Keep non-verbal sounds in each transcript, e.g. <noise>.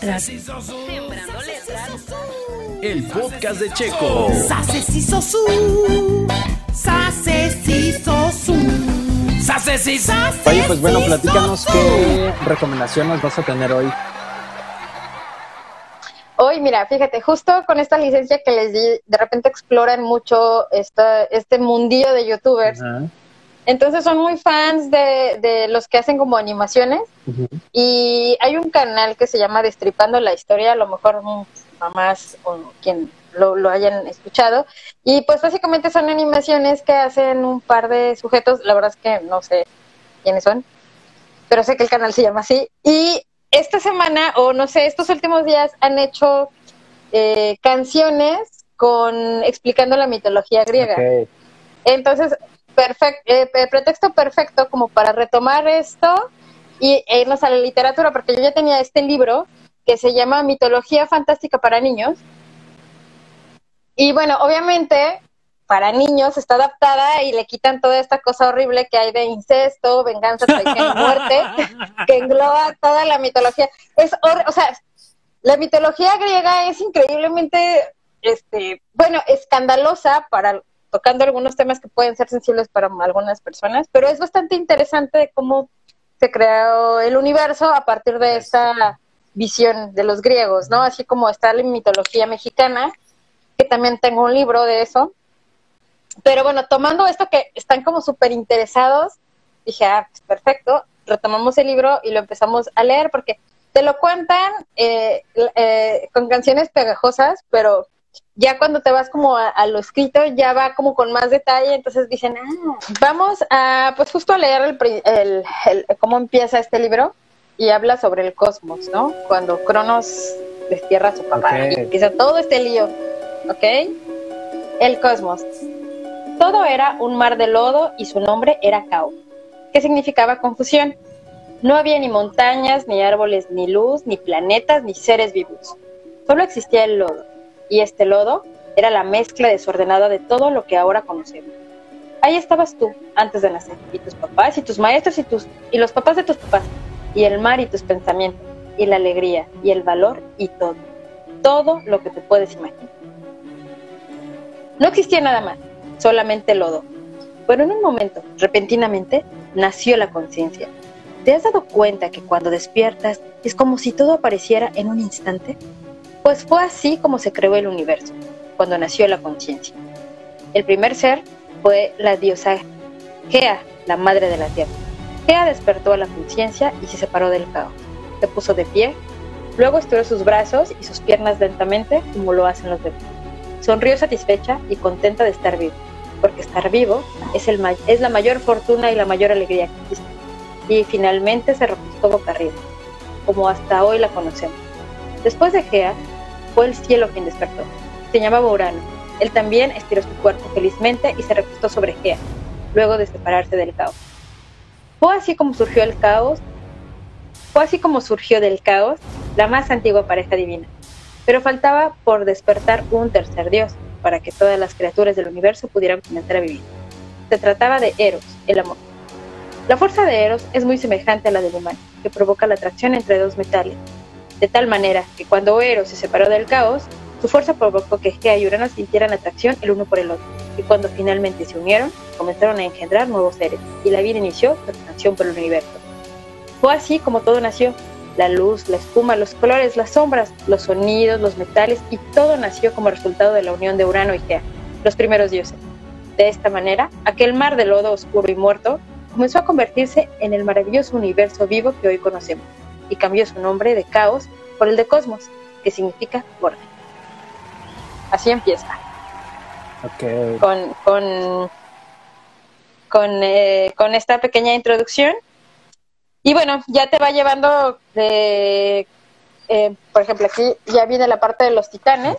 letras. Sembrando letras. El podcast de Checo. Sase si sosu. Sase si sosu. Sase si sase Oye, pues bueno, platícanos sosu. qué recomendaciones vas a tener hoy. Hoy, mira, fíjate, justo con esta licencia que les di, de repente exploran mucho esta, este mundillo de youtubers. Ajá. Entonces son muy fans de, de los que hacen como animaciones. Y hay un canal que se llama Destripando la Historia, a lo mejor mamás o quien lo, lo hayan escuchado. Y pues básicamente son animaciones que hacen un par de sujetos, la verdad es que no sé quiénes son, pero sé que el canal se llama así. Y esta semana, o no sé, estos últimos días han hecho eh, canciones con explicando la mitología griega. Entonces, perfecto, pretexto perfecto como para retomar esto y e irnos a la literatura, porque yo ya tenía este libro que se llama Mitología Fantástica para Niños. Y bueno, obviamente para niños está adaptada y le quitan toda esta cosa horrible que hay de incesto, venganza, traición y muerte, <laughs> que engloba toda la mitología. Es o sea, la mitología griega es increíblemente, este, bueno, escandalosa para tocando algunos temas que pueden ser sensibles para algunas personas, pero es bastante interesante cómo se creó el universo a partir de esta visión de los griegos, ¿no? Así como está la mitología mexicana, que también tengo un libro de eso. Pero bueno, tomando esto que están como súper interesados, dije, ah, pues perfecto, retomamos el libro y lo empezamos a leer porque te lo cuentan eh, eh, con canciones pegajosas, pero ya cuando te vas como a, a lo escrito, ya va como con más detalle, entonces dicen, ah, vamos a, pues justo a leer el, el- el- cómo empieza este libro y habla sobre el cosmos, ¿no? Cuando Cronos destierra a su papá Ok. y empieza todo este lío, ¿ok? El cosmos. Todo era un mar de lodo y su nombre era Cao, que significaba confusión. No había ni montañas, ni árboles, ni luz, ni planetas, ni seres vivos. Solo existía el lodo, y este lodo era la mezcla desordenada de todo lo que ahora conocemos. Ahí estabas tú, antes de nacer, y tus papás, y tus maestros, y, tus, y los papás de tus papás, y el mar, y tus pensamientos, y la alegría, y el valor, y todo. Todo lo que te puedes imaginar. No existía nada más, solamente lodo. Pero en un momento, repentinamente, nació la conciencia. ¿Te has dado cuenta que cuando despiertas es como si todo apareciera en un instante? Pues fue así como se creó el universo, cuando nació la conciencia. El primer ser fue la diosa Gea, la madre de la tierra. Gea despertó a la conciencia y se separó del caos. Se puso de pie, luego estiró sus brazos y sus piernas lentamente, como lo hacen los bebés. Sonrió satisfecha y contenta de estar vivo, porque estar vivo es, el es la mayor fortuna y la mayor alegría que existe. Y finalmente se recostó boca arriba, como hasta hoy la conocemos. Después de Gea, el cielo quien despertó. Se llamaba Urano. Él también estiró su cuerpo felizmente y se recostó sobre Gea, luego de separarse del caos. Fue así como surgió el caos, fue así como surgió del caos la más antigua pareja divina. Pero faltaba por despertar un tercer dios, para que todas las criaturas del universo pudieran comenzar a vivir. Se trataba de Eros, el amor. La fuerza de Eros es muy semejante a la del humano, que provoca la atracción entre dos metales, de tal manera que cuando Eros se separó del caos, su fuerza provocó que Gea y Urano sintieran atracción el uno por el otro, y cuando finalmente se unieron, comenzaron a engendrar nuevos seres, y la vida inició su expansión por el universo. Fue así como todo nació, la luz, la espuma, los colores, las sombras, los sonidos, los metales, y todo nació como resultado de la unión de Urano y Gea, los primeros dioses. De esta manera, aquel mar de lodo oscuro y muerto comenzó a convertirse en el maravilloso universo vivo que hoy conocemos, y cambió su nombre de caos por el de cosmos, que significa orden. Así empieza, con, con, con, eh, con esta pequeña introducción. Y bueno, ya te va llevando de, eh, por ejemplo, aquí ya viene la parte de los titanes.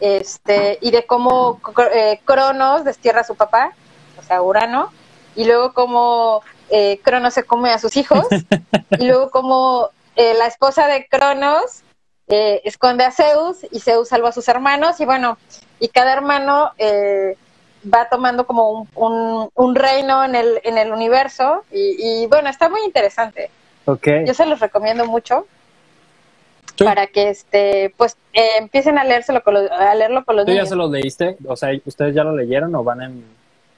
Este, y de cómo eh, Cronos destierra a su papá, o sea, Urano, y luego cómo eh, Cronos se come a sus hijos, <laughs> y luego cómo eh, la esposa de Cronos eh, esconde a Zeus, y Zeus salva a sus hermanos, y bueno, y cada hermano eh, va tomando como un, un- un reino en el, en el universo, y, y bueno, está muy interesante. Ok. Yo se los recomiendo mucho ¿Tú, para que este pues eh, empiecen a leérselo con los- a leerlo con los tú ya se los leíste? O sea, ¿ustedes ya lo leyeron o van en-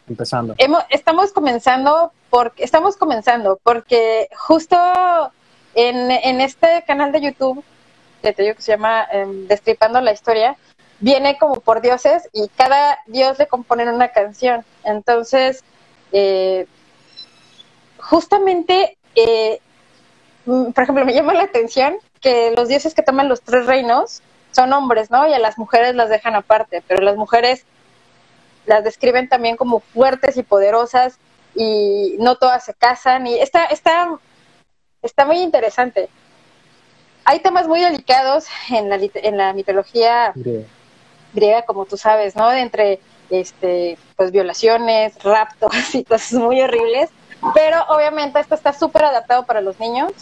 empezando? Hemos- estamos comenzando porque estamos comenzando porque justo en, este canal de YouTube que te digo que se llama em, Destripando la historia viene como por dioses y cada dios le componen una canción. Entonces eh, justamente eh, mm, por ejemplo me llama la atención que los dioses que toman los tres reinos son hombres no y a las mujeres las dejan aparte pero las mujeres las describen también como fuertes y poderosas y no todas se casan y está está está muy interesante hay temas muy delicados en la en la mitología Griega. griega como tú sabes no entre este pues violaciones raptos <laughs> y cosas muy horribles pero obviamente esto está súper adaptado para los niños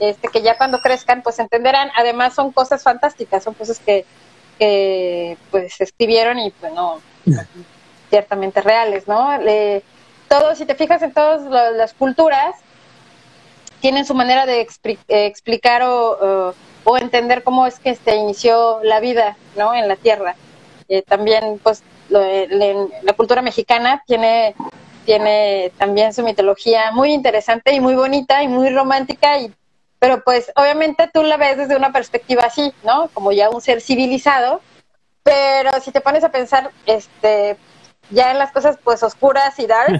este que ya cuando crezcan pues entenderán además son cosas fantásticas son cosas que que pues se escribieron y pues no <laughs> ciertamente reales, ¿no? Le- todo, si te fijas en todas la- las culturas, tienen su manera de eh, explicar o, o- o entender cómo es que se inició la vida, ¿no? En la Tierra. Eh, también, pues, lo- le- la cultura mexicana tiene, tiene también su mitología muy interesante y muy bonita y muy romántica y pero pues obviamente tú la ves desde una perspectiva así, ¿no? Como ya un ser civilizado, pero si te pones a pensar, este, ya en las cosas pues oscuras y dark,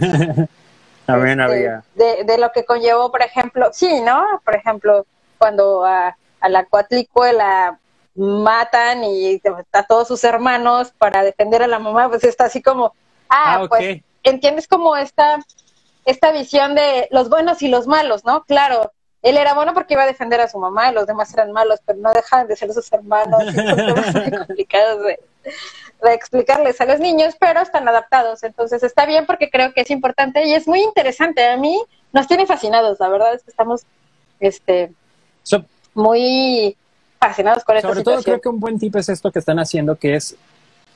También <laughs> este, había. de, de lo que conllevó, por ejemplo, sí, ¿no? Por ejemplo, cuando a, a la Coatlicue la matan y a todos sus hermanos para defender a la mamá, pues está así como, ah, Ah, pues entiendes como esta, esta visión de los buenos y los malos, ¿no? Claro, él era bueno porque iba a defender a su mamá y los demás eran malos, pero no dejaban de ser sus hermanos. <laughs> y son temas muy complicados de explicarles a los niños, pero están adaptados. Entonces está bien porque creo que es importante y es muy interesante. A mí nos tiene fascinados, la verdad es que estamos este, So- muy fascinados con esta Sobre todo creo que un buen tip es esto que están haciendo, que es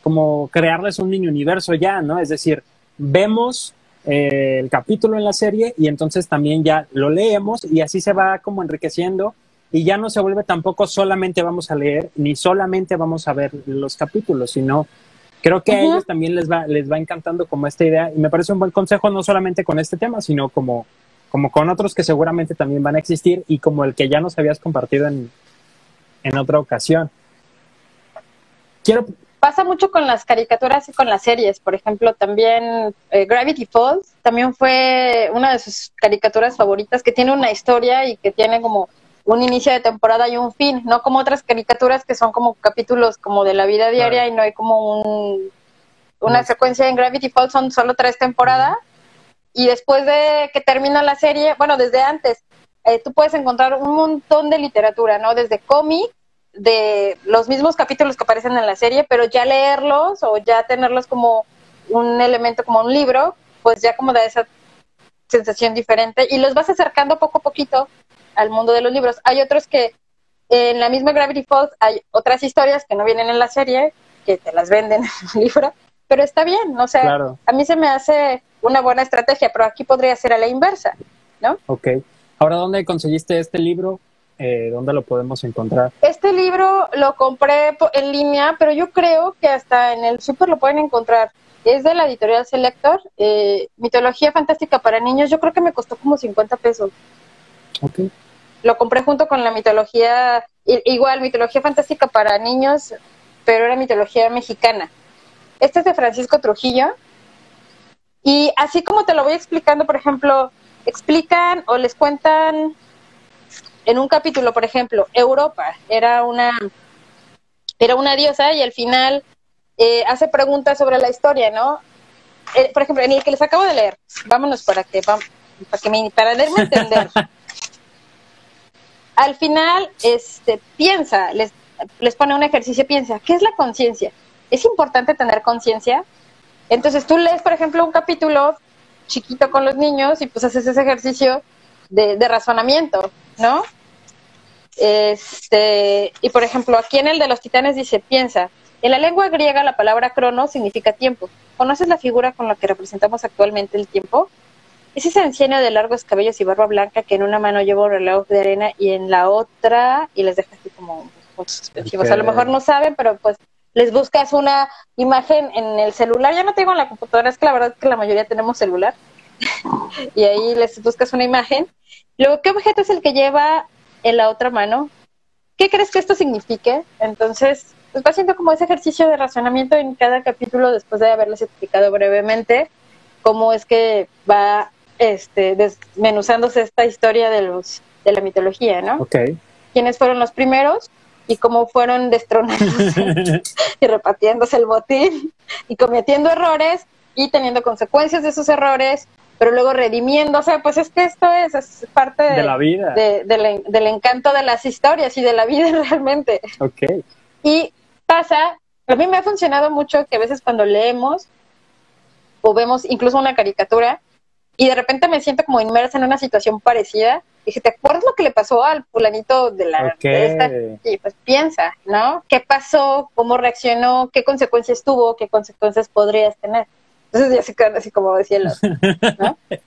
como crearles un mini universo ya, ¿no? Es decir, vemos eh, el capítulo en la serie y entonces también ya lo leemos y así se va como enriqueciendo y ya no se vuelve tampoco solamente vamos a leer ni solamente vamos a ver los capítulos, sino creo que a ellos también les va, les va encantando como esta idea y me parece un buen consejo no solamente con este tema, sino como, como con otros que seguramente también van a existir y como el que ya nos habías compartido en, en otra ocasión. Quiero, pasa mucho con las caricaturas y con las series. Por ejemplo, también eh, Gravity Falls también fue una de sus caricaturas favoritas que tiene una historia y que tiene como un inicio de temporada y un fin, no como otras caricaturas que son como capítulos como de la vida diaria Claro. y no hay como un, una Una- secuencia en Gravity Falls son solo tres temporadas y después de que termina la serie, bueno, desde antes, eh, tú puedes encontrar un montón de literatura, ¿no? Desde cómic, de los mismos capítulos que aparecen en la serie, pero ya leerlos o ya tenerlos como un elemento, como un libro, pues ya como da esa sensación diferente y los vas acercando poco a poquito al mundo de los libros. Hay otros que en la misma Gravity Falls hay otras historias que no vienen en la serie, que te las venden <laughs> en un libro, pero está bien, o sea, Claro. a mí se me hace una buena estrategia, pero aquí podría ser a la inversa, ¿no? ok. Ahora, ¿dónde conseguiste este libro? Eh, ¿Dónde lo podemos encontrar? Este libro lo compré en línea, pero yo creo que hasta en el súper lo pueden encontrar. Es de la editorial Selector, eh, Mitología Fantástica para Niños. Yo creo que me costó como 50 pesos. Ok. Lo compré junto con la mitología, igual, Mitología Fantástica para Niños, pero era mitología mexicana. Este es de Francisco Trujillo. Y así como te lo voy explicando, por ejemplo, explican o les cuentan en un capítulo, por ejemplo, Europa era una era una diosa y al final eh, hace preguntas sobre la historia, ¿no? Eh, por ejemplo, en el que les acabo de leer, vámonos para que para que me para entender. <laughs> al final, este piensa, les les pone un ejercicio, piensa, ¿qué es la conciencia? ¿Es importante tener conciencia? Entonces tú lees, por ejemplo, un capítulo chiquito con los niños y pues haces ese ejercicio de, de razonamiento, ¿no? Este, y por ejemplo, aquí en el de los titanes dice, piensa, en la lengua griega la palabra crono significa tiempo. ¿Conoces la figura con la que representamos actualmente el tiempo? Es ese anciano de largos cabellos y barba blanca que en una mano lleva un reloj de arena y en la otra, y les deja así como suspensivos. A lo mejor no saben, pero pues les buscas una imagen en el celular. Ya no tengo en la computadora, es que la verdad es que la mayoría tenemos celular. <laughs> y ahí les buscas una imagen. Luego, ¿qué objeto es el que lleva en la otra mano? ¿Qué crees que esto signifique? Entonces, pues va haciendo como ese ejercicio de razonamiento en cada capítulo después de haberles explicado brevemente cómo es que va este, desmenuzándose esta historia de los de la mitología, ¿no? Ok. quiénes fueron los primeros y cómo fueron destronándose <laughs> y repartiéndose el botín y cometiendo errores y teniendo consecuencias de esos errores, pero luego redimiéndose. Pues es que esto es, es parte de, De la vida. de- del, del encanto de las historias y de la vida <laughs> realmente. Ok. Y pasa, a mí me ha funcionado mucho que a veces cuando leemos o vemos incluso una caricatura y de repente me siento como inmersa en una situación parecida. Dije, ¿te acuerdas lo que le pasó al fulanito de la Ok. de esta? Y pues piensa, ¿no? ¿Qué pasó? ¿Cómo reaccionó? ¿Qué consecuencias tuvo? ¿Qué consecuencias podrías tener? Entonces ya se quedan así como decía el otro, ¿no? <laughs>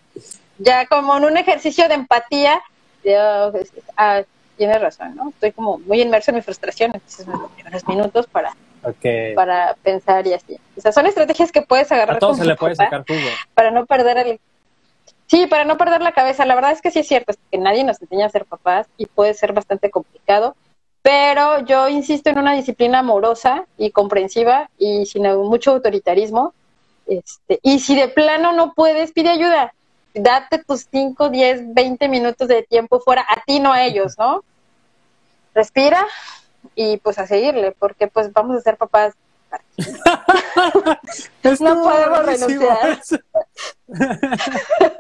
ya como en un ejercicio de empatía, pues, ah, tienes razón, ¿no? Estoy como muy inmerso en mi frustración, entonces me unos minutos para, Ok. para pensar y así. O sea, son estrategias que puedes agarrar A todo se le puede sacar jugo. para no perder el... Sí, para no perder la cabeza. La verdad es que sí es cierto, es que nadie nos enseña a ser papás y puede ser bastante complicado, pero yo insisto en una disciplina amorosa y comprensiva y sin mucho autoritarismo. Este, y si de plano no puedes, pide ayuda. Date tus 5, 10, 20 minutos de tiempo fuera, a ti, no a ellos, ¿no? Respira y pues a seguirle, porque pues vamos a ser papás. <laughs> <laughs> Estuvo podemos renunciar. <laughs>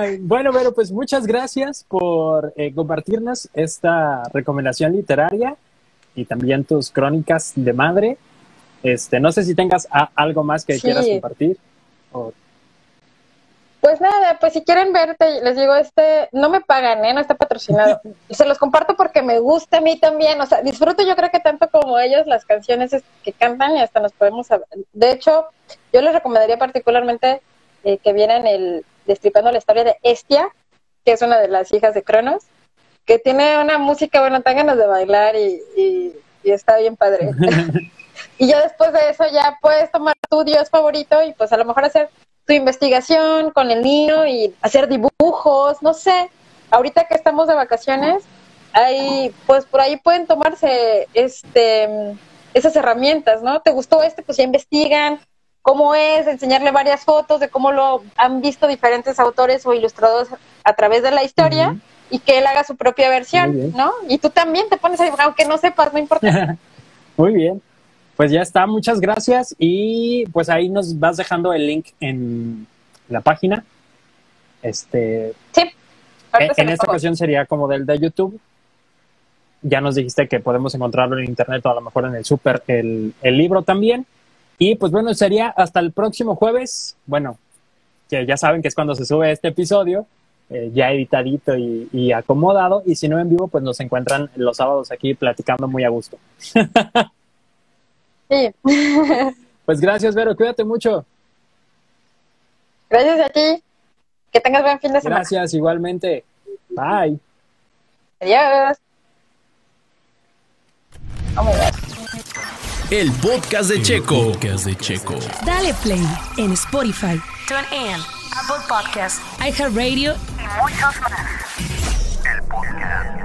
Ay, bueno, bueno, pues muchas gracias por eh, compartirnos esta recomendación literaria y también tus crónicas de madre. Este, no sé si tengas a- algo más que Sí. quieras compartir. o- Pues nada, pues si quieren verte, les digo, este, no me pagan, ¿eh? No está patrocinado. <laughs> Se los comparto porque me gusta a mí también, o sea, disfruto yo creo que tanto como ellos las canciones es- que cantan y hasta nos podemos... hab- De hecho, yo les recomendaría particularmente eh, que vieran el Destripando la historia de Estia, que es una de las hijas de Cronos, que tiene una música, bueno, tan ganas de bailar y, y- y está bien padre. <laughs> y ya después de eso ya puedes tomar tu dios favorito y pues a lo mejor hacer tu investigación con el niño y hacer dibujos, no sé. Ahorita que estamos de vacaciones, hay, pues por ahí pueden tomarse este esas herramientas, ¿no? ¿Te gustó este? Pues ya investigan cómo es, enseñarle varias fotos de cómo lo han visto diferentes autores o ilustradores a través de la historia y que él haga su propia versión. ¿no? Y tú también te pones a dibujar, aunque no sepas, no importa. <laughs> Muy bien. Pues ya está, muchas gracias y pues ahí nos vas dejando el link en la página. Este, Sí. en, Ahorita se en los esta ocasión sería como del de YouTube. Ya nos dijiste que podemos encontrarlo en internet o a lo mejor en el super el, el libro también. Y pues bueno, sería hasta el próximo jueves. Bueno, que ya saben que es cuando se sube este episodio, eh, ya editadito y, y acomodado. Y si no en vivo, pues nos encuentran los sábados aquí platicando muy a gusto. Sí. <laughs> Pues gracias, Vero, cuídate mucho. Gracias a ti. Que tengas buen fin de semana. Gracias, igualmente. Bye. Adiós. Oh my God. El podcast de Checo. Podcast de Checo. Dale play en Spotify, TuneIn, Apple Podcast iHeartRadio y muchos más. El podcast de